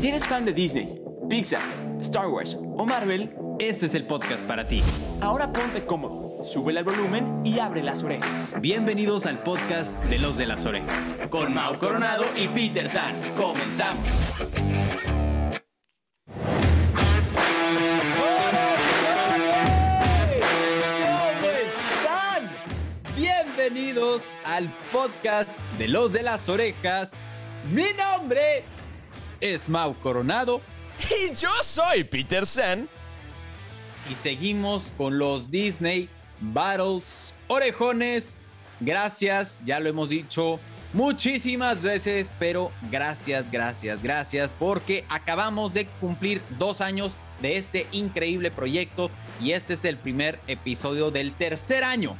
Si eres fan de Disney, Pixar, Star Wars o Marvel, este es el podcast para ti. Ahora ponte cómodo, sube el volumen y abre las orejas. Bienvenidos al podcast de los de las orejas. Con Mau Coronado y Peter San. Comenzamos. Bienvenidos al podcast de los de las orejas. Mi nombre es Mau Coronado. Y yo soy Peter San. Y seguimos con los Disney Battles Orejones. Gracias, ya lo hemos dicho muchísimas veces, pero gracias, gracias, gracias, porque acabamos de cumplir dos años de este increíble proyecto y este es el primer episodio del tercer año.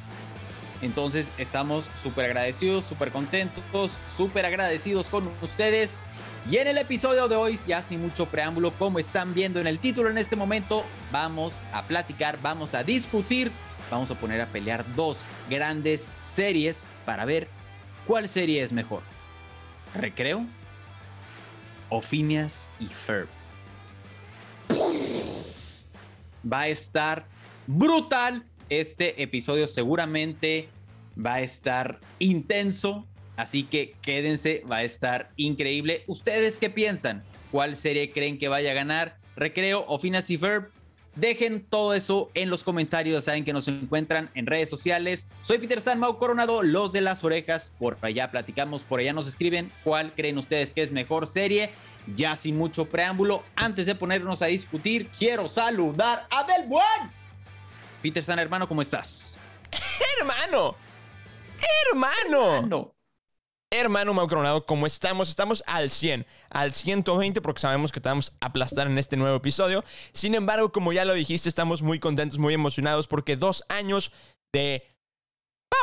Entonces estamos súper agradecidos, súper contentos, súper agradecidos con ustedes. Y en el episodio de hoy, ya sin mucho preámbulo, como están viendo en el título en este momento, vamos a platicar, vamos a discutir, vamos a poner a pelear dos grandes series para ver cuál serie es mejor. ¿Recreo? ¿O y Ferb? Va a estar brutal. Este episodio seguramente va a estar intenso. Así que quédense, va a estar increíble. ¿Ustedes qué piensan? ¿Cuál serie creen que vaya a ganar? ¿Recreo o y Ferb? Dejen todo eso en los comentarios. Saben que nos encuentran en redes sociales. Soy Peter San Mau Coronado, los de las orejas. Por allá platicamos, por allá nos escriben cuál creen ustedes que es mejor serie. Ya sin mucho preámbulo, antes de ponernos a discutir, quiero saludar a Del Buen. Peter San, hermano, ¿cómo estás? Hermano. Hermano. Hermano. Hermano Mau Coronado, ¿cómo estamos? Estamos al 100, al 120 porque sabemos que te vamos a aplastar en este nuevo episodio. Sin embargo, como ya lo dijiste, estamos muy contentos, muy emocionados porque dos años de,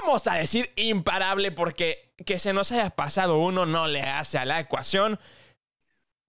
vamos a decir, imparable porque que se nos haya pasado uno no le hace a la ecuación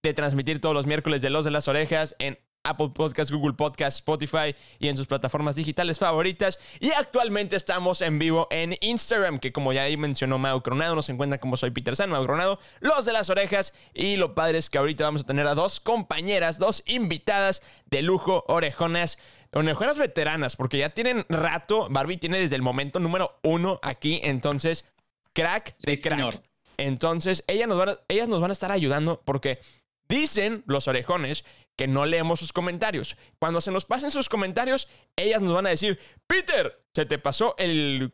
de transmitir todos los miércoles de Los de las Orejas en Apple Podcast, Google Podcast, Spotify y en sus plataformas digitales favoritas. Y actualmente estamos en vivo en Instagram, que como ya ahí mencionó Mau Coronado, nos encuentra como soy Peter San, Mau Coronado, los de las orejas. Y lo padre es que ahorita vamos a tener a dos compañeras, dos invitadas de lujo, orejonas. Orejonas veteranas, porque ya tienen rato. Barbie tiene desde el momento número uno aquí, entonces, crack de Sí, crack. señor. Entonces, ellas nos, van a, ellas nos van a estar ayudando porque dicen los orejones que no leemos sus comentarios. Cuando se nos pasen sus comentarios, ellas nos van a decir, Peter, se te pasó el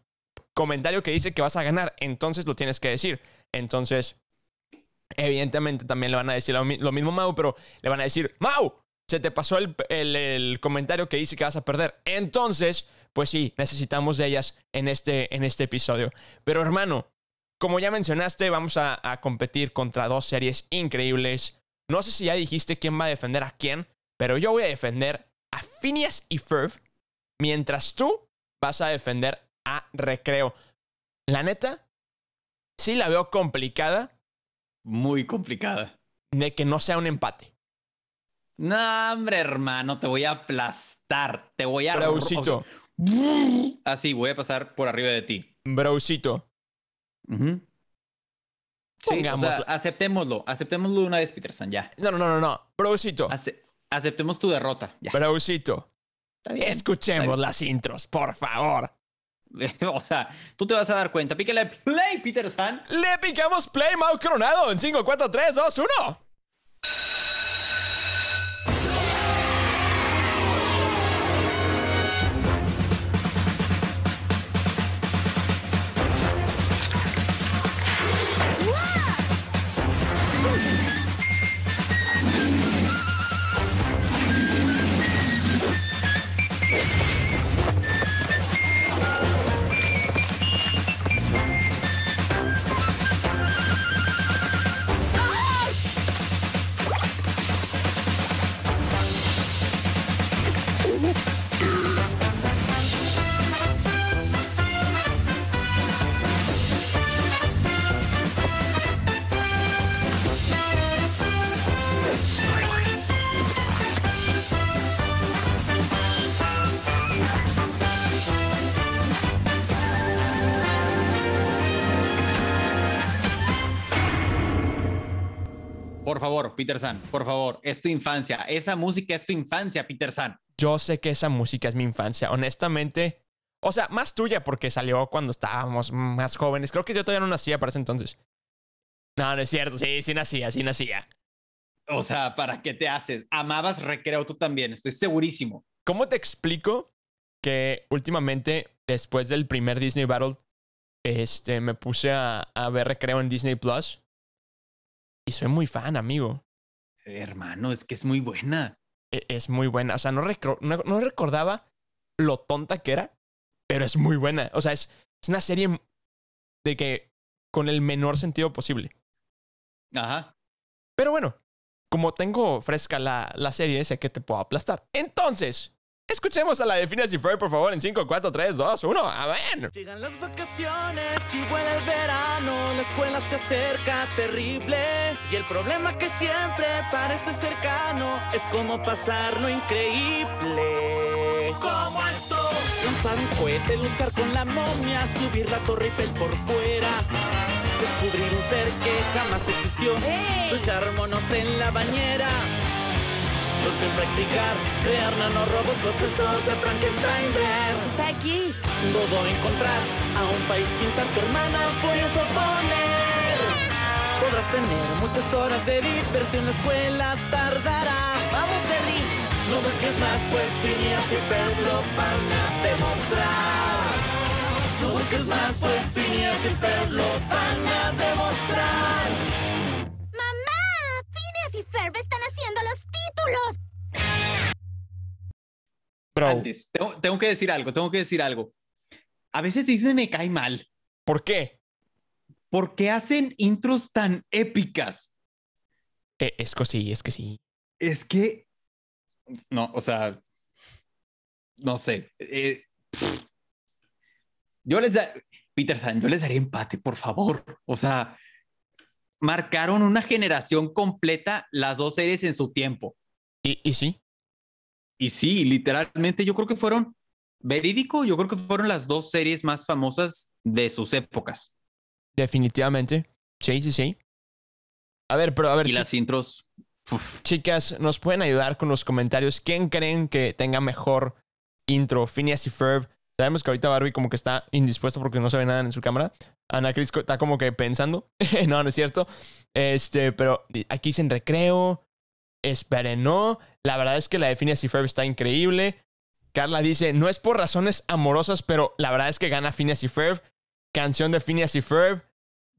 comentario que dice que vas a ganar, entonces lo tienes que decir. Entonces, evidentemente también le van a decir lo, mi- lo mismo a Mau, pero le van a decir, Mau, se te pasó el, comentario que dice que vas a perder. Entonces, pues sí, necesitamos de ellas en este, en este episodio. Pero hermano, como ya mencionaste, vamos a competir contra dos series increíbles. No sé si ya dijiste quién va a defender a quién, pero yo voy a defender a Phineas y Ferb, mientras tú vas a defender a Recreo. La neta, sí la veo complicada Muy complicada. de que no sea un empate. No, hombre, hermano, te voy a aplastar. Te voy a. Braucito, Así, voy a pasar por arriba de ti. braucito. Ujú. Sí, o sea, aceptémoslo. Aceptémoslo una vez, Peterson, ya. No, no, no, no, no. Ace- aceptemos tu derrota, ya. bien. Escuchemos Está las intros, por favor. O sea, tú te vas a dar cuenta. Pícale play, Peterson. Le picamos play, Mau Coronado, en 5, 4, 3, 2, 1. Favor, Peter San, por favor, es tu infancia. Esa música es tu infancia, Peter San. Yo sé que esa música es mi infancia. Honestamente, o sea, más tuya porque salió cuando estábamos más jóvenes. Creo que yo todavía no nacía para ese entonces. No, no es cierto. Sí, sí nacía, sí nacía. O sea, ¿para qué te haces? Amabas recreo tú también, estoy segurísimo. ¿Cómo te explico que últimamente, después del primer Disney Battle, este, me puse a, a ver recreo en Disney Plus? Y soy muy fan, amigo. Hermano, es que es muy buena. E- Es muy buena. O sea, no, no, no recordaba lo tonta que era, pero es muy buena. O sea, es, es una serie de que con el menor sentido posible. Ajá. Pero bueno, como tengo fresca la, la serie, sé que te puedo aplastar. Entonces, escuchemos a la de Phineas y Ferb, por favor, en 5, 4, 3, 2, 1. A ver. Llegan las vacaciones y vuela el verano, la escuela se acerca terrible y el problema que siempre parece cercano es cómo pasar lo increíble. ¿Cómo esto? Lanzar un cohete, luchar con la momia, subir la torre Eiffel por fuera. Descubrir un ser que jamás existió, luchar monos en la bañera. Practicar, crear nanorobos, procesos de Frankenstein, ver. Está aquí. Todo encontrar a un país pintar tu hermana puedes oponer. Podrás tener muchas horas de diversión, la escuela tardará. Vamos, Terry. No busques más, pues Phineas y Ferb lo van a demostrar. No busques más, pues Phineas y Ferb lo van a demostrar. ¡Mamá! Phineas y Ferb están haciendo los títulos. Bro, Antes, tengo, tengo que decir algo, tengo que decir algo. A veces Disney me cae mal. ¿por qué? ¿Por qué hacen intros tan épicas? Eh, es que sí, es que sí. Es que. No, o sea. No sé. eh, yo les da. Peter San, yo les daría empate, por favor. O sea, marcaron una generación completa las dos series en su tiempo. Y, y sí, Y sí, literalmente yo creo que fueron, verídico, yo creo que fueron las dos series más famosas de sus épocas. definitivamente. Sí, sí, sí. A ver, pero a ver, Y las intros, uf, chicas, ¿nos pueden ayudar con los comentarios? ¿Quién creen que tenga mejor intro? Phineas y Ferb. Sabemos que ahorita Barbie como que está indispuesta porque no se ve nada en su cámara. Ana Cris co- está como que pensando. no, no es cierto. Este, pero aquí dicen recreo. Esperen, no. La verdad es que la de Phineas y Ferb está increíble. Carla dice, no es por razones amorosas, pero la verdad es que gana Phineas y Ferb. Canción de Phineas y Ferb.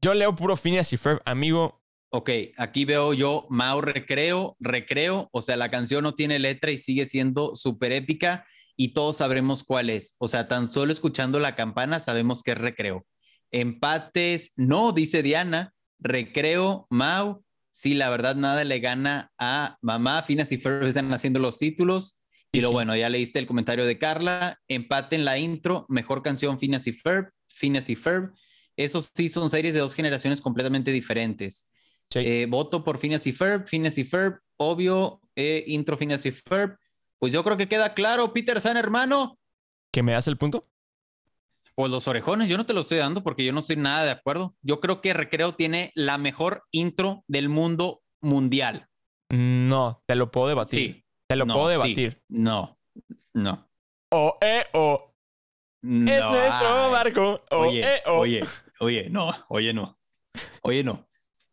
Yo leo puro Phineas y Ferb, amigo. ok, aquí veo yo Mao Recreo, Recreo, o sea, la canción no tiene letra y sigue siendo súper épica y todos sabremos cuál es. O sea, tan solo escuchando la campana sabemos que es Recreo. Empates, no, dice Diana. Recreo, Mau. Sí, la verdad, nada le gana a Mamá. Finas y Ferb están haciendo los títulos. Y lo bueno, ya leíste el comentario de Carla. Empate en la intro. Mejor canción, Finas y Ferb. Finas y Ferb. Esos sí son series de dos generaciones completamente diferentes. Sí. Eh, voto por Phineas y Ferb, Phineas y Ferb, obvio, eh, intro Phineas y Ferb. Pues yo creo que queda claro, Peter San, hermano. ¿Que me das el punto? Pues los orejones, yo no te lo estoy dando porque yo no estoy nada de acuerdo. Yo creo que Recreo tiene la mejor intro del mundo mundial. No, te lo puedo debatir. Sí. Te lo No, puedo sí. debatir. No, no. O, eh, o. Es nuestro barco. O, Oye, eh, o. oye, oye, no, oye, no. Oye, no.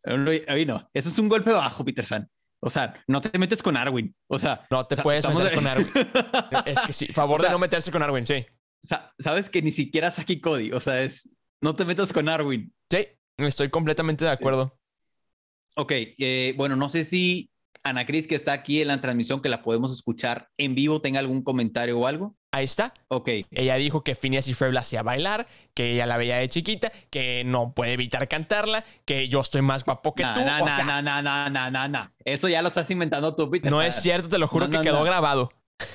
Oye, no. Eso es un golpe bajo, Peter San. O sea, no te metes con Arwin. O sea, No te puedes meter de- con Arwin. Es que sí, favor O sea, de no meterse con Arwin, sí. Sa- sabes que ni siquiera Saki Cody, o sea, es no te metas con Arwin. Sí, estoy completamente de acuerdo. Ok, eh, bueno, no sé si Ana Cris, que está aquí en la transmisión, que la podemos escuchar en vivo, tenga algún comentario o algo. Ahí está. Ok, Ella dijo que Phineas y Ferb la hacía bailar, que ella la veía de chiquita, que no puede evitar cantarla, que yo estoy más guapo que na, tú. na, o na, sea, na, na, na, na, na, na. Eso ya lo estás inventando tú, Peter. no es cierto, te lo juro no, que no, quedó no. grabado.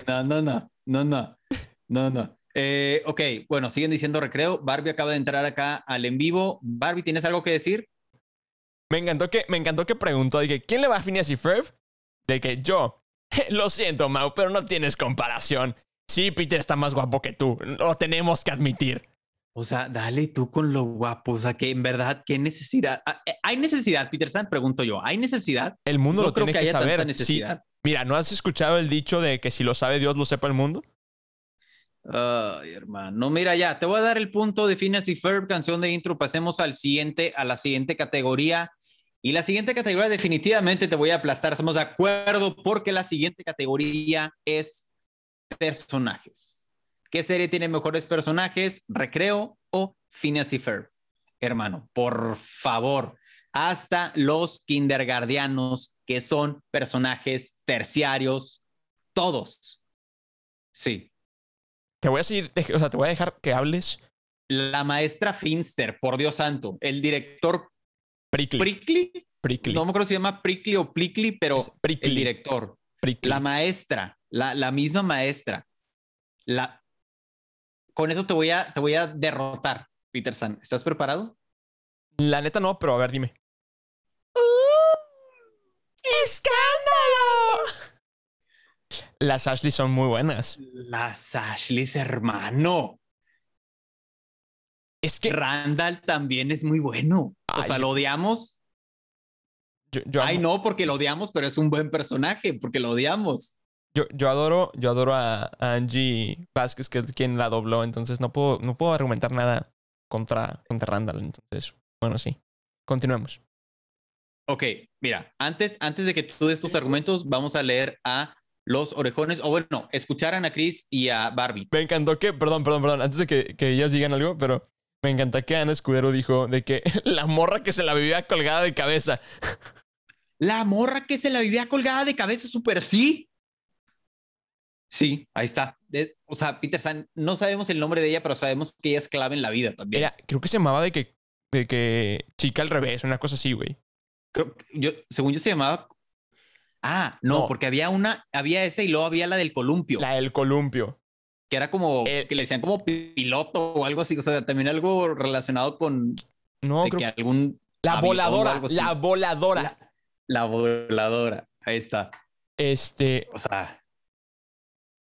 No, no, no, no, no, no, no. Eh, ok, bueno, siguen diciendo recreo. Barbie acaba de entrar acá al en vivo. Barbie, ¿tienes algo que decir? Me encantó que, me encantó que preguntó, dije, ¿quién le va a Phineas y Ferb? De que yo, lo siento, Mau, pero no tienes comparación. Sí, Peter está más guapo que tú, lo tenemos que admitir. O sea, dale tú con lo guapo. O sea, que en verdad, ¿qué necesidad? Ah, eh, ¿Hay necesidad, Peter San? Pregunto yo. ¿Hay necesidad? El mundo No lo creo tiene que que, saber. Sí, mira, ¿no has escuchado el dicho de que si lo sabe Dios, lo sepa el mundo? Ay, hermano. Mira, ya, te voy a dar el punto de Phineas y Ferb, canción de intro. Pasemos al siguiente, a la siguiente categoría. Y la siguiente categoría definitivamente te voy a aplastar. Estamos de acuerdo porque la siguiente categoría es personajes. ¿Qué serie tiene mejores personajes? ¿Recreo o Phineas y Ferb? Hermano, por favor, hasta los kindergardianos que son personajes terciarios, todos. Sí, Te voy a dej- o sea, te voy a dejar que hables. La maestra Finster, por Dios santo. El director Prickly. Prickly. Prickly. No me acuerdo si se llama Prickly o Plickly, pero el director. Prickly. La maestra, la, la misma maestra. La... Con eso te voy, a, te voy a derrotar, Peter San. ¿Estás preparado? La neta no, pero a ver, dime. ¡Escándalo! Las Ashley son muy buenas. Las Ashleys, hermano. Es que Randall también es muy bueno. O sea, lo odiamos. yo, yo Ay, no, porque lo odiamos, pero es un buen personaje, porque lo odiamos. yo, yo adoro, yo adoro a, a Angie Vázquez, que es quien la dobló, entonces no puedo, no puedo argumentar nada contra, contra Randall. Entonces, bueno, sí. Continuemos. Ok, mira, antes, antes de que tú des tus argumentos, vamos a leer a los orejones, o bueno, escuchar a Cris y a Barbie. Me encantó que, perdón, perdón, perdón, antes de que, que ellas digan algo, pero me encanta que Ana Escudero dijo de que la morra que se la vivía colgada de cabeza. La morra que se la vivía colgada de cabeza, súper sí. Sí, ahí está. Es- o sea, Peter San, no sabemos el nombre de ella, pero sabemos que ella es clave en la vida también. Era, creo que se llamaba de que, de que chica al revés, una cosa así, güey. Creo yo, según yo se llamaba. Ah, no, No. porque había una, había esa y luego había la del columpio, La del columpio. que era como, Eh, que le decían como piloto o algo así, o sea, también algo relacionado con No, creo que algún La voladora, la voladora. La, la voladora. Ahí está. Este, O sea,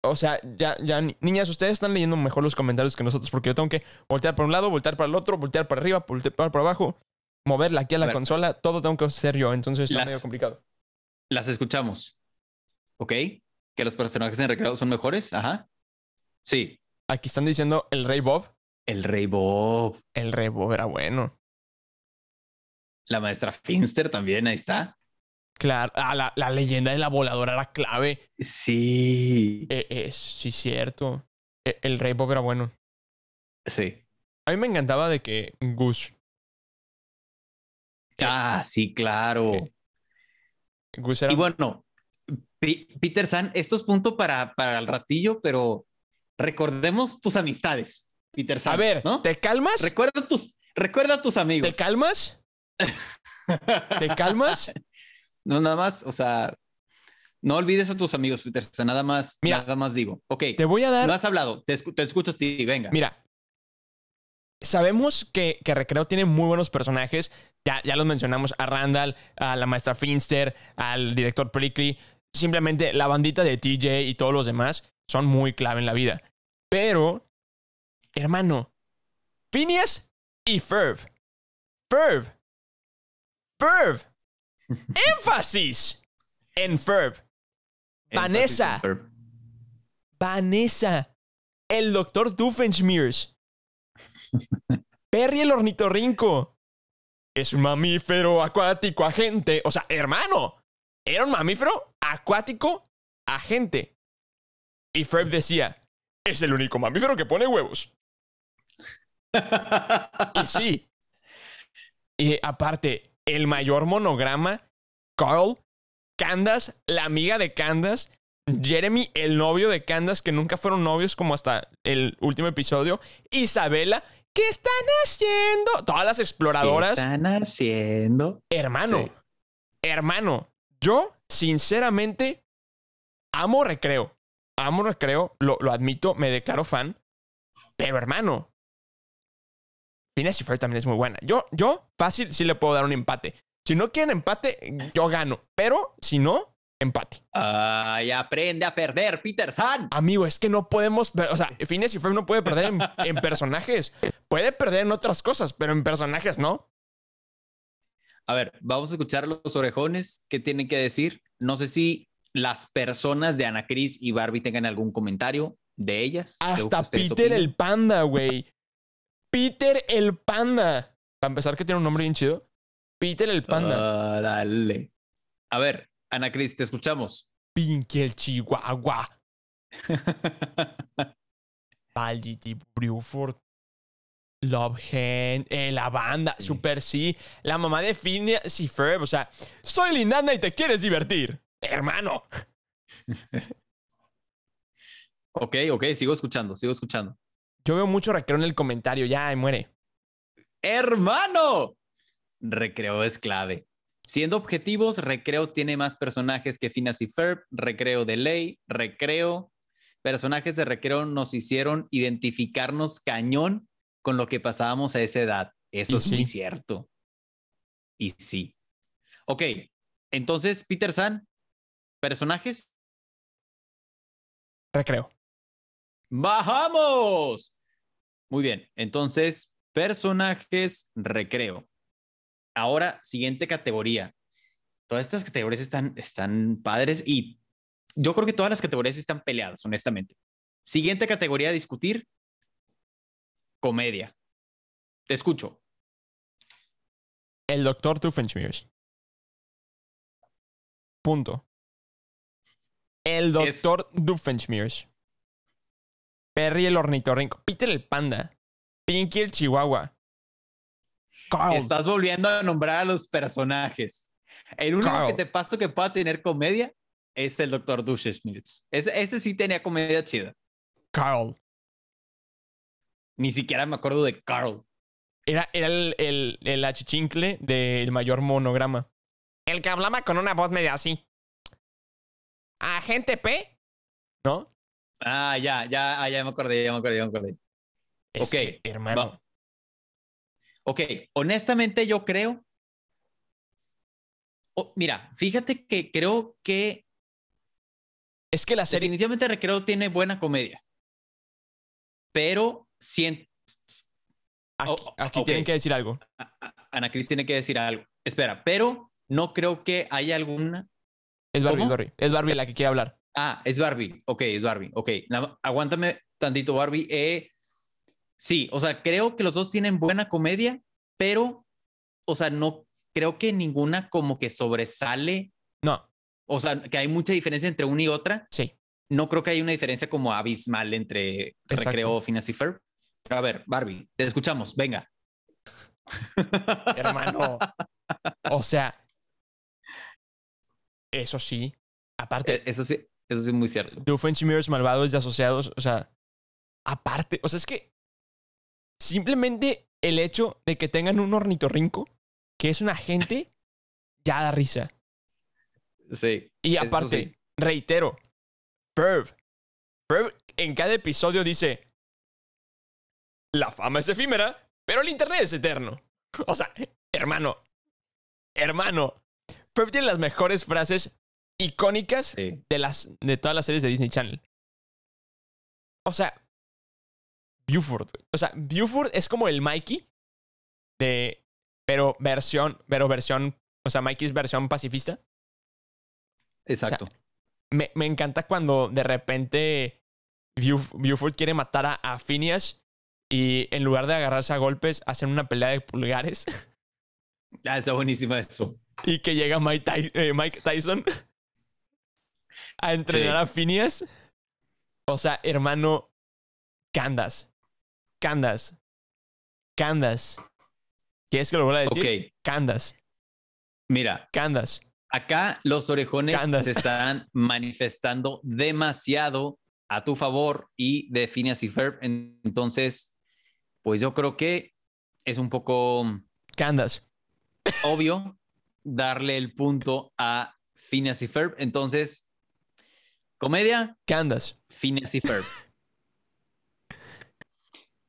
o sea, ya, ya, ni- niñas, ustedes están leyendo mejor los comentarios que nosotros, porque yo tengo que voltear para un lado, voltear para el otro, voltear para arriba, voltear para abajo, moverla aquí a la consola, todo tengo que hacer yo, entonces está Las- medio complicado. Las escuchamos. ¿Ok? Que los personajes en recreo son mejores. Ajá. Sí. Aquí están diciendo el Rey Bob. El Rey Bob. El Rey Bob era bueno. La maestra Finster también, ahí está. Claro, ah, la, la leyenda de la voladora era clave. Sí. Eh, eh, sí, cierto. Eh, el Rey Bob era bueno. Sí. A mí me encantaba de que Gus, Ah, sí, claro. Y bueno, Peter San, esto es punto para, para el ratillo, pero recordemos tus amistades, Peter San. A ver, ¿no? ¿te calmas? Recuerda tus, recuerda tus amigos. ¿Te calmas? ¿Te calmas? No, nada más, o sea, no olvides a tus amigos, Peter. San, nada más, Mira, nada más digo. Ok, Te voy a dar. no has hablado, te, escu- te escucho ti, venga. Mira, sabemos que, que Recreo tiene muy buenos personajes. Ya, ya los mencionamos a Randall, a la maestra Finster, al director Prickly. Simplemente la bandita de TJ y todos los demás son muy clave en la vida. Pero, hermano, Phineas y Ferb. Ferb. Ferb. ¡Énfasis! En Ferb. Vanessa. Vanessa, el doctor Doofenshmirtz. Perry el ornitorrinco. Es un mamífero acuático agente. O sea, hermano, era un mamífero acuático agente. Y Ferb decía, es el único mamífero que pone huevos. Y sí. Y aparte, el mayor monograma, Carl, Candace, la amiga de Candace, Jeremy, el novio de Candace, que nunca fueron novios como hasta el último episodio, Isabela, ¿qué están haciendo? Todas las ¿Qué exploradoras. están haciendo? Hermano, Sí. hermano, yo sinceramente amo recreo. Amo recreo, lo, lo admito, me declaro fan. Pero hermano, Phineas y Ferb también es muy buena. Yo, yo fácil sí le puedo dar un empate. Si no quieren empate, yo gano. Pero si no, empate. Ay, aprende a perder, Peter San. Amigo, es que no podemos. O sea, Phineas y Ferb no puede perder en, en personajes. Puede perder en otras cosas, pero en personajes no. A ver, vamos a escuchar los orejones qué tienen que decir. No sé si las personas de Ana Cris y Barbie tengan algún comentario de ellas. que Hasta Peter opinen. el panda, güey. Peter el panda. Para empezar, que tiene un nombre bien chido. Peter el panda. Ah, dale. A ver, Ana Cris, te escuchamos. Pinky el chihuahua. Balgity, Bruford. Love Hand, eh, la banda, Sí. Super sí, la mamá de Phineas y Ferb, o sea, soy Lindana y te quieres divertir, hermano. ok, ok, sigo escuchando, sigo escuchando. Yo veo mucho recreo en el comentario, ya, muere. ¡Hermano! Recreo es clave. Siendo objetivos, Recreo tiene más personajes que Phineas y Ferb, Recreo de ley, Recreo. Personajes de Recreo nos hicieron identificarnos cañón con lo que pasábamos a esa edad. Eso Y es muy cierto. Y sí. Ok, entonces, Peter San, personajes. Recreo. ¡Bajamos! Muy bien, entonces, personajes, recreo. Ahora, siguiente categoría. Todas estas categorías están, están padres y yo creo que todas las categorías están peleadas, honestamente. Siguiente categoría a discutir, comedia. Te escucho. El doctor Doofenshmirtz. Punto. El Es- doctor Doofenshmirtz. Perry el ornitorrinco. Peter el panda. Pinky el chihuahua. Carl. Estás volviendo a nombrar a los personajes. El único Carl. que te paso que pueda tener comedia es el Dr. Duschschmitz. Ese, ese sí tenía comedia chida. Carl. Ni siquiera me acuerdo de Carl. Era, era el, el, el achichincle del mayor monograma. El que hablaba con una voz media así. Agente P. ¿No? Ah, ya, ya, ah, ya me acordé, ya me acordé, ya me acordé. Es Ok, que, hermano. va. Ok, honestamente yo creo. Oh, mira, fíjate que creo que Es que la serie. definitivamente Recreo tiene buena comedia. Pero sien- Aquí, oh, aquí tienen que decir algo. Ana Cris tiene que decir algo. Espera, pero no creo que haya alguna. Es Barbie, es Barbie. Es Barbie la que quiere hablar. Ah, es Barbie. Ok, es Barbie. Ok, aguántame tantito, Barbie. Eh, sí, o sea, creo que los dos tienen buena comedia, pero, o sea, no creo que ninguna como que sobresale. No, O sea, que hay mucha diferencia entre una y otra. sí. No creo que haya una diferencia como abismal entre Exacto. Recreo, Phineas y Ferb. Pero a ver, Barbie, te escuchamos. Venga. Hermano. o sea. Eso sí. Aparte, Eh, Eso sí, eso sí es muy cierto. Doofenshmirtz, malvados y asociados, o sea, aparte, o sea, es que simplemente el hecho de que tengan un ornitorrinco, que es un agente, ya da risa. Sí. Y aparte, sí. reitero, Ferb, Ferb en cada episodio dice, la fama es efímera, pero el internet es eterno. O sea, hermano, hermano, Ferb tiene las mejores frases icónicas Sí. de, las, de todas las series de Disney Channel. O sea, Buford. O sea, Buford es como el Mikey de. Pero versión. Pero versión. O sea, Mikey es versión pacifista. Exacto. Me, me encanta cuando de repente Buf- Buford quiere matar a, a Phineas y en lugar de agarrarse a golpes, hacen una pelea de pulgares Ah, está buenísima eso. y que llega Mike, Ty- eh, Mike Tyson a entrenar Sí. a Phineas. O sea, hermano, Candas. Candas. Candas. ¿Quieres que lo vuelva a decir? Ok, Candas. mira, Candas. acá los orejones se están manifestando demasiado a tu favor y de Phineas y Ferb. Entonces, pues yo creo que es un poco Candas. obvio darle el punto a Phineas y Ferb. Entonces, comedia, Candas. Phineas y Ferb.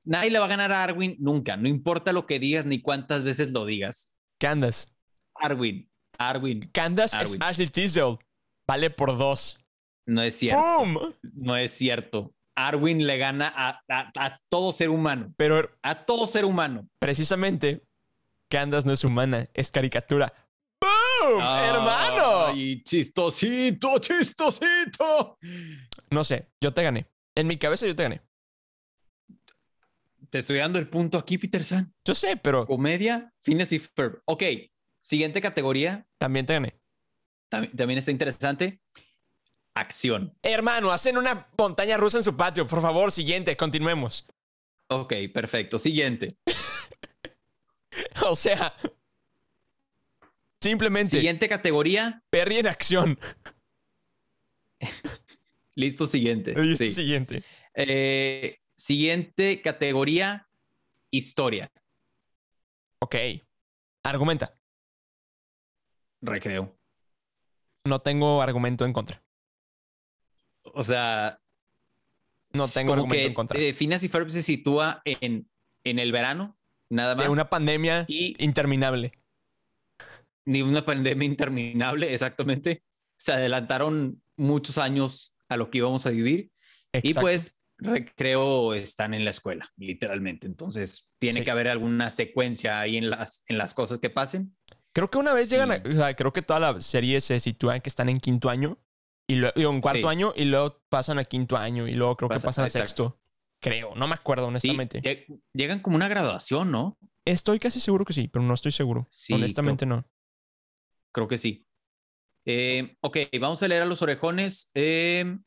Nadie le va a ganar a Arwin nunca, no importa lo que digas ni cuántas veces lo digas. Candas. Arwin, Arwin, Candas es. Ashley Tisdale. Vale por dos. no es cierto. ¡Boom! No es cierto. Arwin le gana a, a- a todo ser humano. Pero A todo ser humano. precisamente, Candace no es humana, es caricatura. ¡Boom! ¡Hermano! ¡Ay, chistosito, chistosito! No sé, yo te gané. En mi cabeza yo te gané. Te estoy dando el punto aquí, Peter San. Yo sé, pero Comedia, Phineas y Ferb. Ok, siguiente categoría. también gané. También, también está interesante. Acción. Hermano, hacen una montaña rusa en su patio. Por favor, siguiente, continuemos. Ok, perfecto. Siguiente. O sea, simplemente Siguiente categoría. Perry en acción. Listo, siguiente. Sí. siguiente. Eh, siguiente categoría. Historia. Ok. Argumenta. Recreo. No tengo argumento en contra. O sea. No tengo como argumento que, en contra. eh, Phineas y Ferb se sitúa en, en el verano, nada más. De una pandemia Y interminable. ni una pandemia interminable, exactamente. Se adelantaron muchos años a lo que íbamos a vivir. Y pues recreo están en la escuela, literalmente. Entonces tiene Sí. que haber alguna secuencia ahí en las, en las cosas que pasen. Creo que una vez llegan a. y- O sea, creo que toda la serie se sitúa en que están en quinto año. Y luego en cuarto Sí. año. Y luego pasan a quinto año. Y luego creo que Pasa- pasan a exacto. sexto. Creo. No me acuerdo, honestamente. lle- llegan como una graduación, ¿no? Estoy casi seguro que sí, pero no estoy seguro. Sí, honestamente no. Creo que sí. Eh, ok, vamos a leer a los orejones. Eh,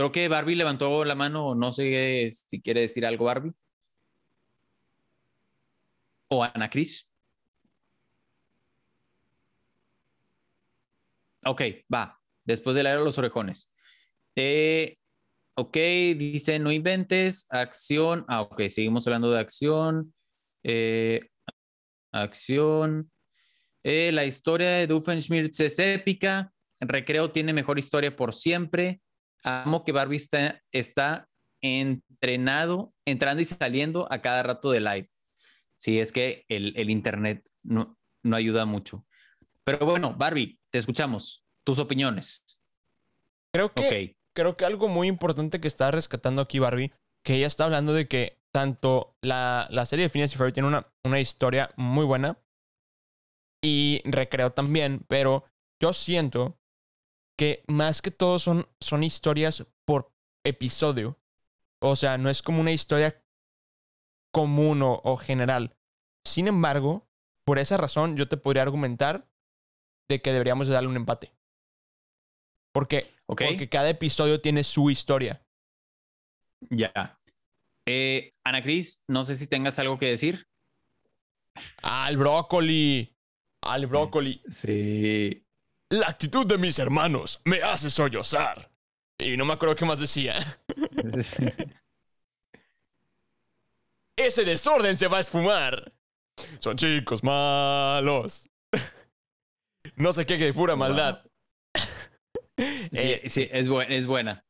creo que Barbie levantó la mano, no sé si quiere decir algo Barbie. O Ana Cris. Ok, va. Después de leer a los orejones. Eh, ok, dice no inventes, acción. Ah, ok, seguimos hablando de acción. Eh, acción. Eh, la historia de Doofenshmirtz es épica. Recreo tiene mejor historia por siempre. Amo que Barbie está, está entrenado, entrando y saliendo a cada rato de live. Sí, es que el, el internet no, no ayuda mucho. Pero bueno, Barbie, te escuchamos. Tus opiniones. Creo que, Ok. creo que algo muy importante que está rescatando aquí Barbie, que ella está hablando de que tanto la, la serie de Phineas y Ferb tiene una, una historia muy buena y Recreo también, pero yo siento que más que todo son, son historias por episodio. O sea, no es como una historia común o, o general. Sin embargo, por esa razón yo te podría argumentar de que deberíamos de darle un empate. Porque porque cada episodio tiene su historia. Ya. Eh, Ana Cris, no sé si tengas algo que decir. ¡Al brócoli! ¡Al brócoli! Sí. La actitud de mis hermanos me hace sollozar. Y no me acuerdo qué más decía. Ese desorden se va a esfumar. Son chicos malos. No sé qué, que pura maldad. Eh, sí, sí, es, bu- es buena.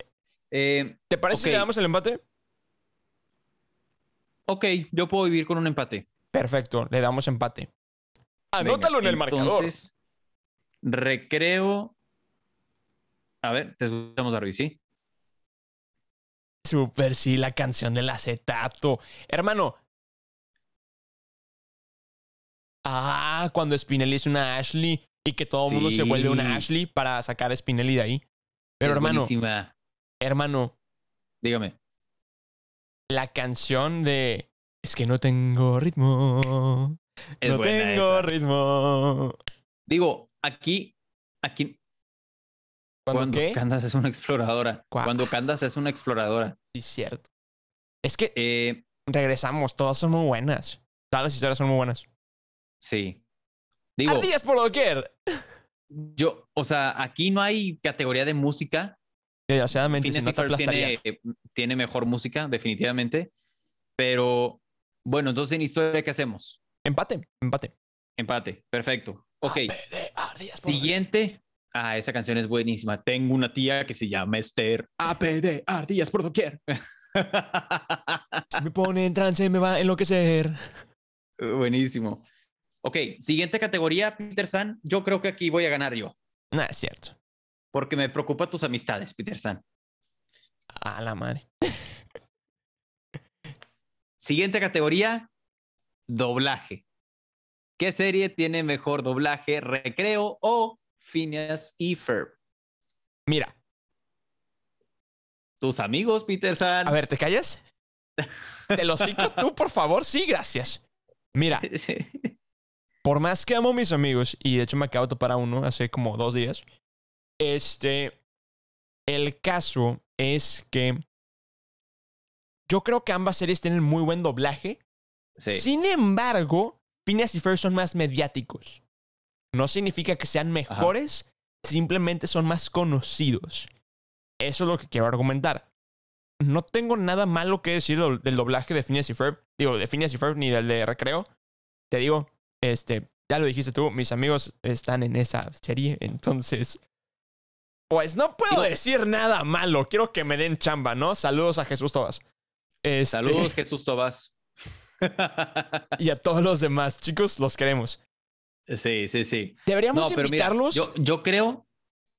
Eh, ¿Te parece que le damos el empate? ok, yo puedo vivir con un empate. Perfecto, le damos empate. Venga, Anótalo en el marcador. Recreo. A ver, te escuchamos, Darby, ¿sí? Super, sí, la canción del acetato. Hermano. Ah, cuando Spinelli es una Ashley y que todo el mundo se vuelve una. Ashley para sacar a Spinelli de ahí. Pero Es hermano, buenísima. hermano, Dígame. la canción de Es que no tengo ritmo. Es no tengo esa. ritmo. Digo, aquí, aquí, ¿Cuándo cuando qué? Candace es una exploradora. Cua- Cuando Candace es una exploradora. Sí, cierto. Es que Eh, regresamos, todas son muy buenas. Todas las historias son muy buenas. sí. Digo, Ardillas por doquier. yo, o sea, aquí no hay categoría de música. Desgraciadamente, si no te tiene, tiene mejor música, definitivamente. Pero, bueno, entonces en historia, ¿qué hacemos? Empate, empate. Empate. Perfecto. Ok. Siguiente. Ah, esa canción es buenísima. Tengo una tía que se llama Esther. APD, ardillas por doquier. Si me pone en trance, me va a enloquecer. Buenísimo. Ok, siguiente categoría, Peter San. Yo creo que aquí voy a ganar yo, No, es cierto. porque me preocupa tus amistades, Peter San. A la madre. Siguiente categoría, doblaje. ¿Qué serie tiene mejor doblaje, Recreo o Phineas y Ferb? Mira, Tus amigos, Peter San. a ver, ¿te callas? ¿Te lo cico tú, por favor? Sí, gracias. Mira, por más que amo a mis amigos, y de hecho me acabo de topar a uno hace como dos días, este, el caso es que yo creo que ambas series tienen muy buen doblaje. Sí. Sin embargo, Phineas y Ferb son más mediáticos. No significa que sean mejores, simplemente son más conocidos. Eso es lo que quiero argumentar. No tengo nada malo que decir del, doblaje de Phineas y Ferb. Digo, de Phineas y Ferb ni del de Recreo. Te digo, este, ya lo dijiste tú, mis amigos están en esa serie, entonces... Pues no puedo decir nada malo. Quiero que me den chamba, ¿no? Saludos a Jesús Tobas. Este, Saludos, Jesús Tobas. Y a todos los demás, chicos, los queremos. sí, sí, sí. Deberíamos No, pero mira, invitarlos. yo, yo creo,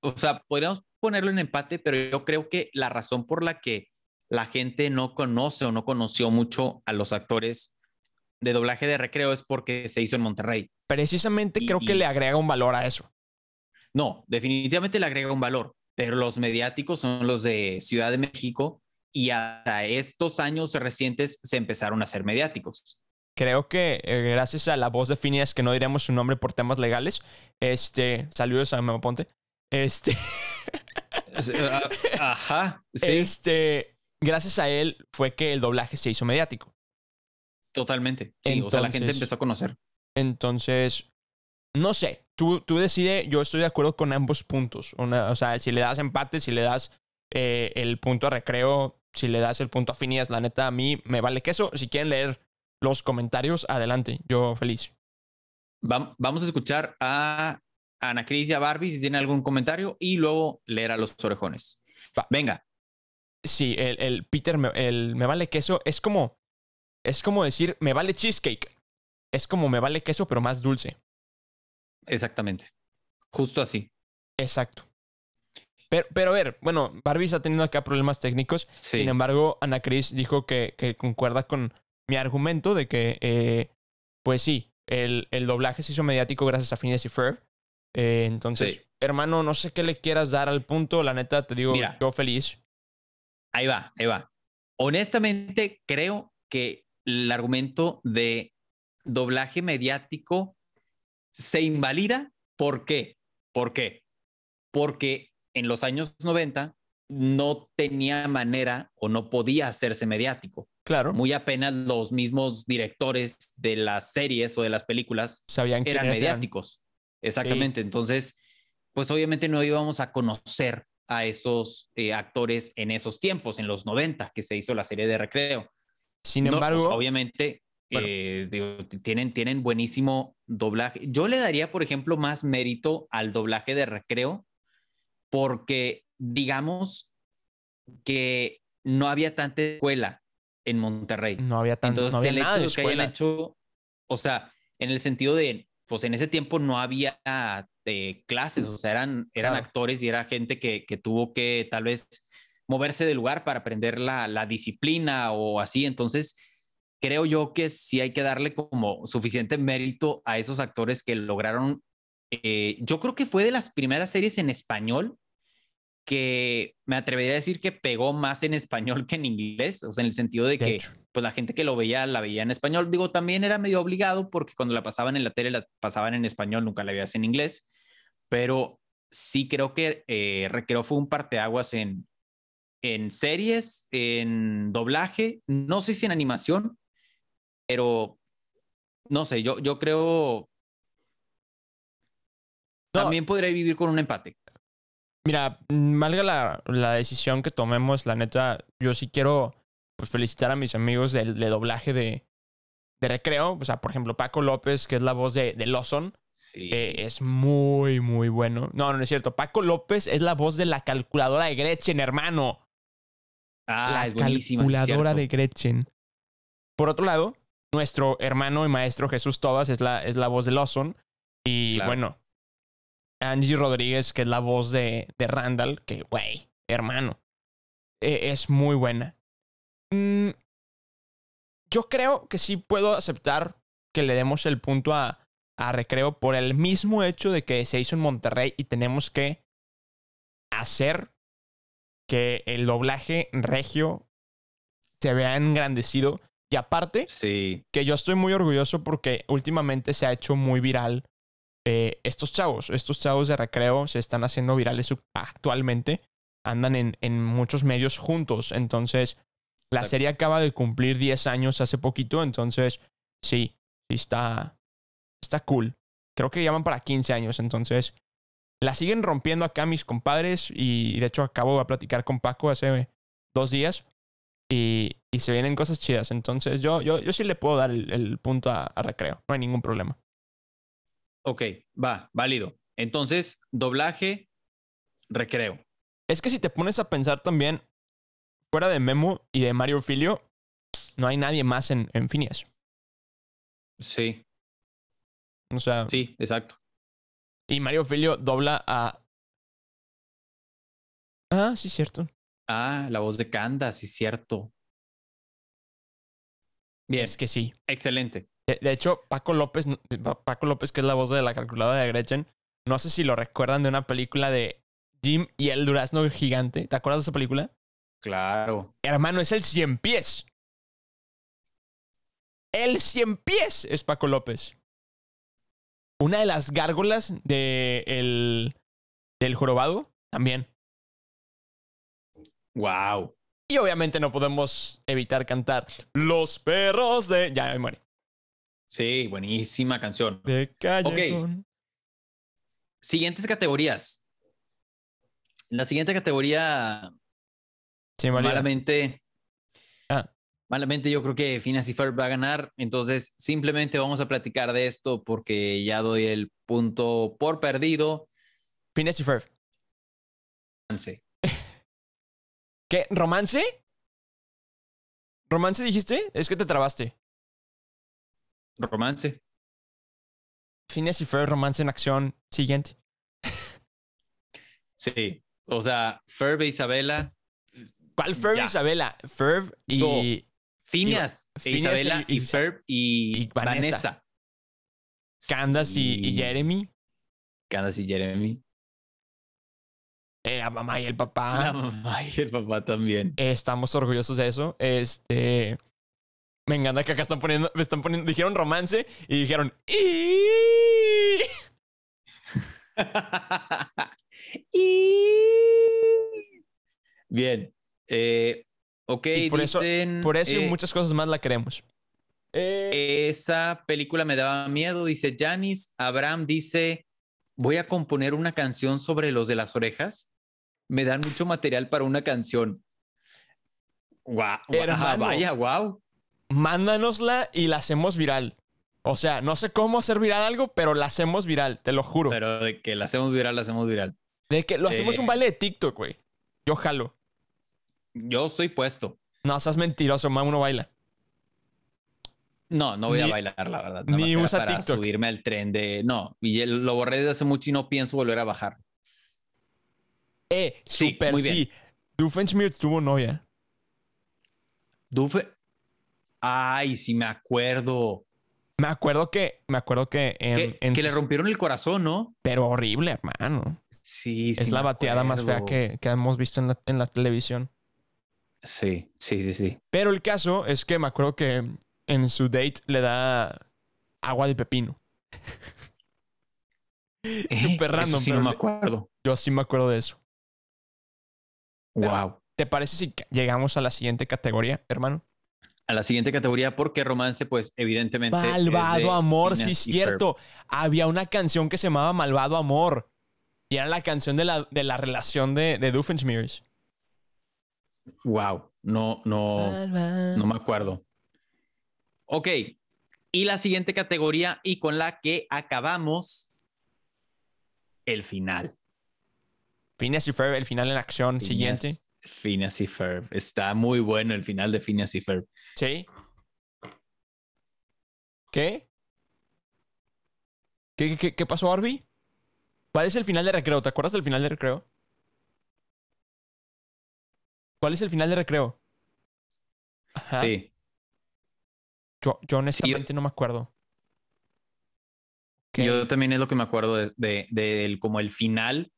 o sea, podríamos ponerlo en empate, pero yo creo que la razón por la que la gente no conoce o no conoció mucho a los actores de doblaje de recreo es porque se hizo en Monterrey. Precisamente y- creo que y- le agrega un valor a eso. No, definitivamente le agrega un valor, pero los mediáticos son los de Ciudad de México y hasta estos años recientes se empezaron a hacer mediáticos. Creo que eh, gracias a la voz de Phineas, que no diremos su nombre por temas legales, este, saludos a Memo Ponte. Este, Ah, Ajá, sí, este, gracias a él fue que el doblaje se hizo mediático. totalmente. Sí, o sea, la gente empezó a conocer. Entonces, no sé, tú, tú decides, yo estoy de acuerdo con ambos puntos. Una- o sea, si le das empate, si le das eh, el punto a recreo, si le das el punto a Phineas, la neta, a mí me vale queso. Si quieren leer los comentarios, adelante, yo feliz. Vam- Vamos a escuchar a Ana Cris y a Barbie si tienen algún comentario y luego leer a los orejones. Va. Venga, Sí, el, el Peter, me, el me vale queso es como, es como decir, me vale cheesecake. Es como me vale queso, pero más dulce. exactamente. Justo así. Exacto. Pero, pero a ver, bueno, Barbie está teniendo acá problemas técnicos. Sí. Sin embargo, Ana Cris dijo que, que concuerda con mi argumento de que, eh, pues sí, el, el doblaje se hizo mediático gracias a Phineas y Ferb. Eh, entonces, Sí. hermano, no sé qué le quieras dar al punto. La neta, te digo, Mira. yo feliz. Ahí va, ahí va. Honestamente, creo que el argumento de doblaje mediático se invalida. ¿Por qué? ¿Por qué? Porque en los años 90 no tenía manera o no podía hacerse mediático. Claro, Muy apenas los mismos directores de las series o de las películas sabían que eran mediáticos. Exactamente. Entonces, pues obviamente no íbamos a conocer a esos eh, actores en esos tiempos, en los 90, que se hizo la serie de recreo. Sin No, embargo, pues, obviamente, bueno. eh, digo, t- tienen, tienen buenísimo doblaje. Yo le daría, por ejemplo, más mérito al doblaje de recreo, porque digamos que no había tanta escuela en Monterrey. no había tanto, Entonces, no había el nada hecho de que hayan escuela. hecho, o sea, en el sentido de, pues en ese tiempo no había eh, clases, o sea, eran, eran Claro. actores y era gente que, que tuvo que tal vez moverse de lugar para aprender la, la disciplina o así. Entonces, creo yo que sí hay que darle como suficiente mérito a esos actores que lograron. eh, yo creo que fue de las primeras series en español que me atrevería a decir que pegó más en español que en inglés, o sea, en el sentido de, De que hecho. pues la gente que lo veía la veía en español. Digo, también era medio obligado porque cuando la pasaban en la tele la pasaban en español, nunca la veías en inglés, pero sí creo que eh, Recreo fue un parteaguas en, en series, en doblaje, no sé si en animación, pero no sé, yo, yo creo No. también podría vivir con un empate. Mira, valga la, la decisión que tomemos, la neta, yo sí quiero pues, felicitar a mis amigos del de doblaje de, de recreo. O sea, por ejemplo, Paco López, que es la voz de, de Lawson, Sí. eh, es muy, muy bueno. No, no es cierto. Paco López es la voz de la calculadora de Gretchen, hermano. ah, la es calculadora de Gretchen. Por otro lado, nuestro hermano y maestro Jesús Tobas es la, es la voz de Lawson. Y Claro. bueno, Angie Rodríguez, que es la voz de, de Randall, que, güey, hermano, eh, es muy buena. Mm, yo creo que sí puedo aceptar que le demos el punto a, a Recreo por el mismo hecho de que se hizo en Monterrey y tenemos que hacer que el doblaje regio se vea engrandecido. Y aparte, Sí. que yo estoy muy orgulloso porque últimamente se ha hecho muy viral eh, estos chavos. Estos chavos de recreo se están haciendo virales actualmente. Andan en, en muchos medios juntos. Entonces, la serie acaba de cumplir 10 años hace poquito. Entonces, sí, sí está, está cool. Creo que ya van para 15 años. Entonces, la siguen rompiendo acá mis compadres. Y de hecho, acabo de platicar con Paco hace dos días. Y, y se vienen cosas chidas. Entonces, yo, yo, yo sí le puedo dar el, el punto a, a recreo. No hay ningún problema. Ok, va, válido. Entonces, doblaje, recreo. Es que si te pones a pensar también, fuera de Memo y de Mario Filio, no hay nadie más en, en Phineas. Sí, O sea, sí, exacto. y Mario Filio dobla a. Ah, sí, cierto. Ah, la voz de Kanda, sí, cierto. Bien, Es que sí. excelente. De, de hecho, Paco López, Pa- Paco López, que es la voz de la calculadora de Gretchen, no sé si lo recuerdan de una película de Jim y el durazno gigante. ¿Te acuerdas de esa película? Claro. Hermano, es el cien pies. El cien pies es Paco López. Una de las gárgolas de el, del jorobado también. Wow. Y obviamente no podemos evitar cantar Los perros de... Ya, me muere. Sí, buenísima canción. De callejón. Siguientes categorías. La siguiente categoría, olvidé. malamente. Ah. Malamente yo creo que Phineas y Ferb va a ganar. Entonces, simplemente vamos a platicar de esto porque ya doy el punto por perdido. Phineas y Ferb. Avance. ¿Qué? ¿Romance? ¿Romance dijiste? Es que te trabaste. Romance. Phineas y Ferb, romance en acción. Siguiente. Sí. O sea, Ferb e Isabela. ¿Cuál Ferb y Isabela? Ferb y... Phineas, e Phineas Isabela y- y, Ferb y, y Vanessa. Vanessa. Candace y, y. Jeremy. Candace y Jeremy. Eh, la mamá y el La papá. mamá y el papá también. Eh, estamos orgullosos de eso. Este. Me encanta que acá están poniendo. Me están poniendo. Dijeron romance y dijeron. "Y". Bien. Eh, ok, Y por eso- dicen. Por eso y eh, muchas cosas más la queremos. Eh, Esa película me daba miedo, dice Janis. Abraham dice: Voy a componer una canción sobre los de las orejas. Me dan mucho material para una canción. Guau, Hermano. vaya, wow. Mándanosla y la hacemos viral. O sea, no sé cómo hacer viral algo, pero la hacemos viral, te lo juro. Pero de que la hacemos viral, la hacemos viral. de que lo hacemos eh. un baile de TikTok, güey. Yo jalo. Yo estoy puesto. No, seas mentiroso, mamá, uno baila. No, no voy a Ni- bailar, la verdad. ni Nada era usa para TikTok. subirme al tren de. No, y lo borré desde hace mucho y no pienso volver a bajar. Eh, Sí, super muy bien. sí. Doofenshmirtz tuvo novia. Dufe. Ay, sí me acuerdo. Me acuerdo que, me acuerdo que en, que en que le rompieron el corazón, ¿no? Pero horrible, hermano. Sí, sí. es la bateada más fea que, que hemos visto en la, en la televisión. Sí, sí, sí, sí. Pero el caso es que me acuerdo que en su date le da agua de pepino. Súper Eh, random, Eso sí, pero no me acuerdo. Yo sí me acuerdo de eso. Wow. ¿Te parece si llegamos a la siguiente categoría, hermano? A la siguiente categoría, porque romance, pues evidentemente. Malvado Amor, sí es Ferb. cierto. Había una canción que se llamaba Malvado Amor. Y era la canción de la, de la relación de, de Doofenshmirtz. Wow. No, no, no me acuerdo. Ok. Y la siguiente categoría y con la que acabamos el final. Phineas y Ferb, el final en acción siguiente. Phineas- y Ferb. Está muy bueno el final de Phineas y Ferb. Sí. ¿Qué? ¿Qué, qué- qué, pasó, Arby? ¿Cuál es el final de recreo? ¿Te acuerdas del final de recreo? ¿Cuál es el final de recreo? Ajá. Sí. Yo, yo honestamente no me acuerdo. Yo también es lo que me acuerdo de, de- del- como el final,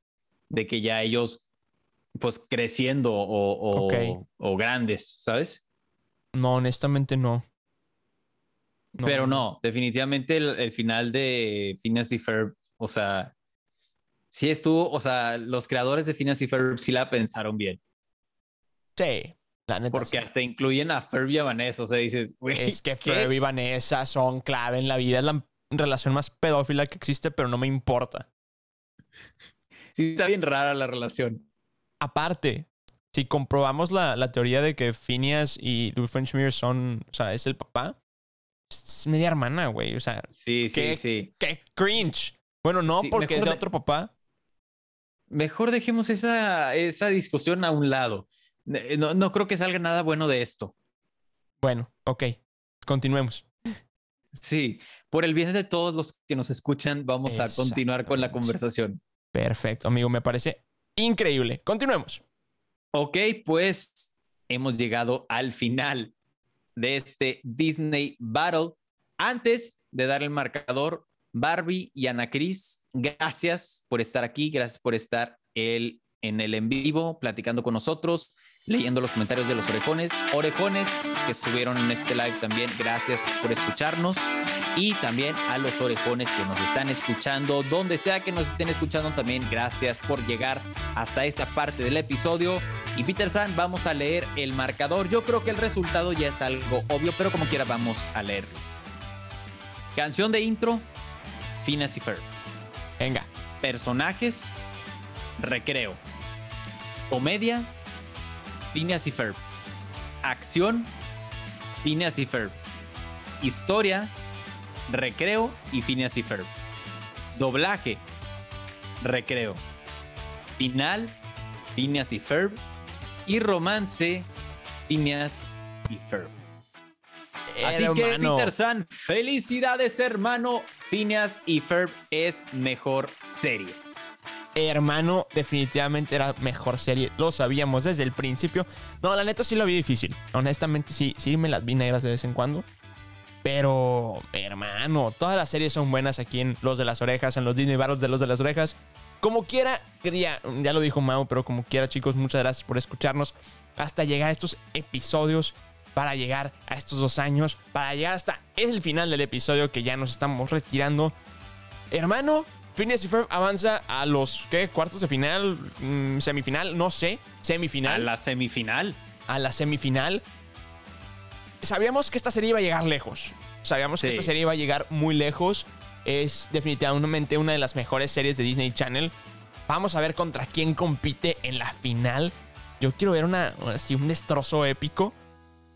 de que ya ellos, pues creciendo o, o, grandes, ¿sabes? No, honestamente no. No, Pero no, definitivamente el, el final de Phineas y Ferb, o sea, sí estuvo, o sea, los creadores de Phineas y Ferb sí la pensaron bien, Sí, la neta. porque sí. hasta incluyen a Ferb y a Vanessa, o sea, dices, güey, Es que ¿qué? Ferb y Vanessa son clave en la vida. Es la relación más pedófila que existe, pero no me importa. Sí, está bien rara la relación. Aparte, si comprobamos la, la teoría de que Phineas y Doofenshmirtz son, o sea, es el papá, es media hermana, güey. O sea, Sí, sí, ¿Qué? sí. qué cringe. Bueno, no, Sí, porque es de otro papá. Mejor dejemos esa, esa discusión a un lado. Eh, No, no creo que salga nada bueno de esto. Bueno, ok. Continuemos. Sí, por el bien de todos los que nos escuchan, vamos a continuar con la conversación. Perfecto, amigo. Me parece increíble. Continuemos. Ok, pues hemos llegado al final de este Disney Battle. Antes de dar el marcador, Barbie y Ana Cris, gracias por estar aquí, gracias por estar el, en el en vivo, platicando con nosotros, leyendo los comentarios de los orejones. Orejones que estuvieron en este live también, gracias por escucharnos. Y también a los orejones que nos están escuchando, donde sea que nos estén escuchando también, gracias por llegar hasta esta parte del episodio. Y Peter San, vamos a leer el marcador. Yo creo que el resultado ya es algo obvio, pero como quiera vamos a leerlo. Canción de intro, Phineas y Ferb. Venga. Personajes, Recreo. Comedia, Phineas y Ferb. Acción, Phineas y Ferb. Historia, Recreo y Phineas y Ferb. Doblaje, Recreo. Final, Phineas y Ferb. Y romance, Phineas y Ferb. Así que. Peter San, felicidades hermano. Phineas y Ferb es mejor serie. Hermano, definitivamente era mejor serie. Lo sabíamos desde el principio. No, la neta sí lo vi difícil. Honestamente, sí, sí me las vi negras de vez en cuando. Pero, hermano, todas las series son buenas aquí en Los de las Orejas, en los Disney Battles de Los de las Orejas. Como quiera, ya, ya lo dijo Mau, pero como quiera, chicos, muchas gracias por escucharnos. Hasta llegar a estos episodios, para llegar a estos dos años, para llegar hasta el final del episodio que ya nos estamos retirando. Hermano, Phineas y Ferb avanza a los ¿qué? cuartos de final, Mm, semifinal, no sé, A semifinal, la semifinal. a la semifinal. Sabíamos que esta serie iba a llegar lejos. Sabíamos que esta serie iba a llegar muy lejos. Es definitivamente una de las mejores series de Disney Channel. Vamos a ver contra quién compite en la final. Yo quiero ver una, así, un destrozo épico.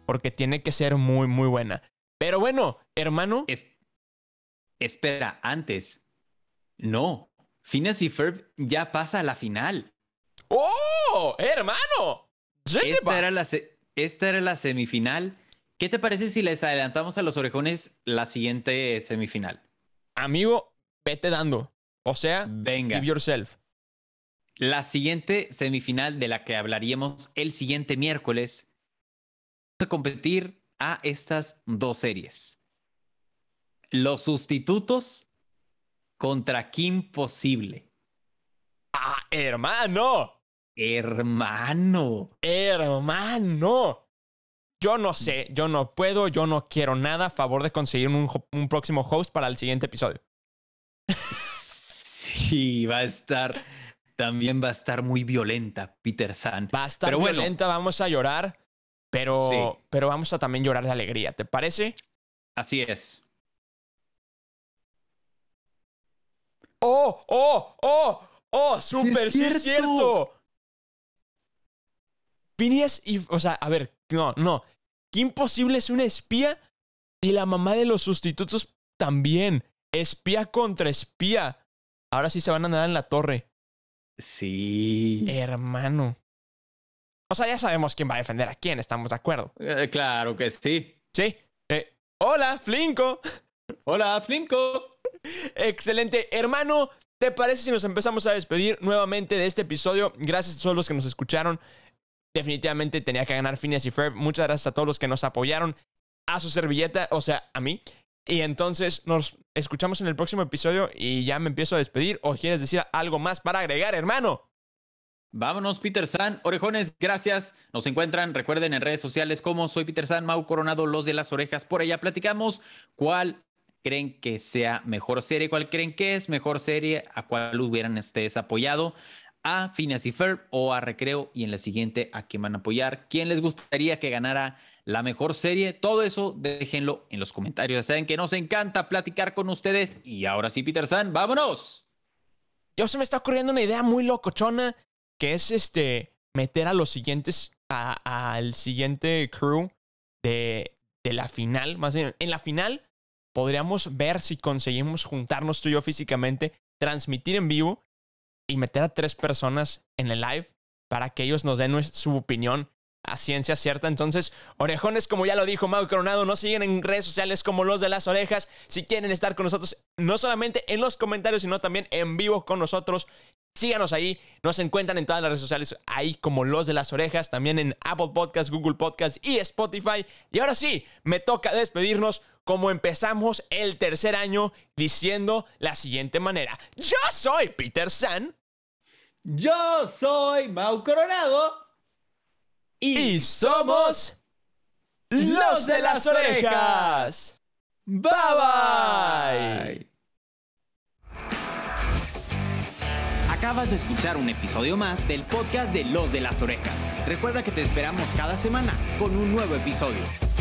Porque tiene que ser muy, muy buena. Pero bueno, hermano. Es- Espera, antes. No. Phineas y Ferb ya pasa a la final. ¡Oh! ¡Hermano! Esta era, la esta era la semifinal. ¿Qué te parece si les adelantamos a los orejones la siguiente semifinal? Amigo, vete dando. O sea, Venga. give yourself. La siguiente semifinal de la que hablaríamos el siguiente miércoles. Vamos a competir a estas dos series. Los sustitutos contra Kim Posible. ¡Ah, hermano! Hermano. ¡Hermano! Yo no sé, yo no puedo, yo no quiero nada a favor de conseguir un, próximo host para el siguiente episodio. Sí, va a estar. También va a estar muy violenta, Peter San. Va a estar Pero bueno. violenta, vamos a llorar, pero, Sí. pero vamos a también llorar de alegría, ¿te parece? Así es. ¡Oh, oh, oh! ¡Oh, súper, es sí es cierto. Phineas y... O sea, a ver, no, no. Qué imposible es una espía y la mamá de los sustitutos también. Espía contra espía. Ahora sí se van a nadar en la torre. Sí. Hermano. O sea, ya sabemos quién va a defender a quién, estamos de acuerdo. Eh, claro que sí. Sí. Eh, hola, Flinko. Hola, Flinko. Excelente. Hermano, ¿te parece si nos empezamos a despedir nuevamente de este episodio? Gracias a todos los que nos escucharon. Definitivamente tenía que ganar Phineas y Ferb. Muchas gracias a todos los que nos apoyaron. a su servilleta, o sea, a mí. Y entonces nos escuchamos en el próximo episodio y ya me empiezo a despedir. ¿O quieres decir algo más para agregar, hermano? Vámonos, Peter San. Orejones, gracias. Nos encuentran, recuerden, en redes sociales como soy Peter San, Mau Coronado, Los de las Orejas. Por allá platicamos cuál creen que sea mejor serie, cuál creen que es mejor serie, a cuál hubieran ustedes apoyado, a Ferb o a Recreo y en la siguiente a quién van a apoyar, quién les gustaría que ganara la mejor serie, todo eso déjenlo en los comentarios. Saben que nos encanta platicar con ustedes y ahora sí, Peter San, vámonos. Yo se me está ocurriendo una idea muy locochona que es este meter a los siguientes, al siguiente crew de, de la final, más bien, en la final podríamos ver si conseguimos juntarnos tú y yo físicamente, transmitir en vivo y meter a tres personas en el live para que ellos nos den su opinión a ciencia cierta. Entonces, orejones, como ya lo dijo Mau Coronado, nos siguen en redes sociales como los de las orejas. Si quieren estar con nosotros, no solamente en los comentarios, sino también en vivo con nosotros. Síganos ahí, nos encuentran en todas las redes sociales, ahí como los de las orejas, también en Apple Podcast, Google Podcast y Spotify. Y ahora sí, me toca despedirnos como empezamos el tercer año diciendo la siguiente manera. Yo soy Peter San. Yo soy Mau Coronado. Y, somos los de las orejas. Bye bye. Acabas de escuchar un episodio más del podcast de Los de las Orejas. Recuerda que te esperamos cada semana con un nuevo episodio.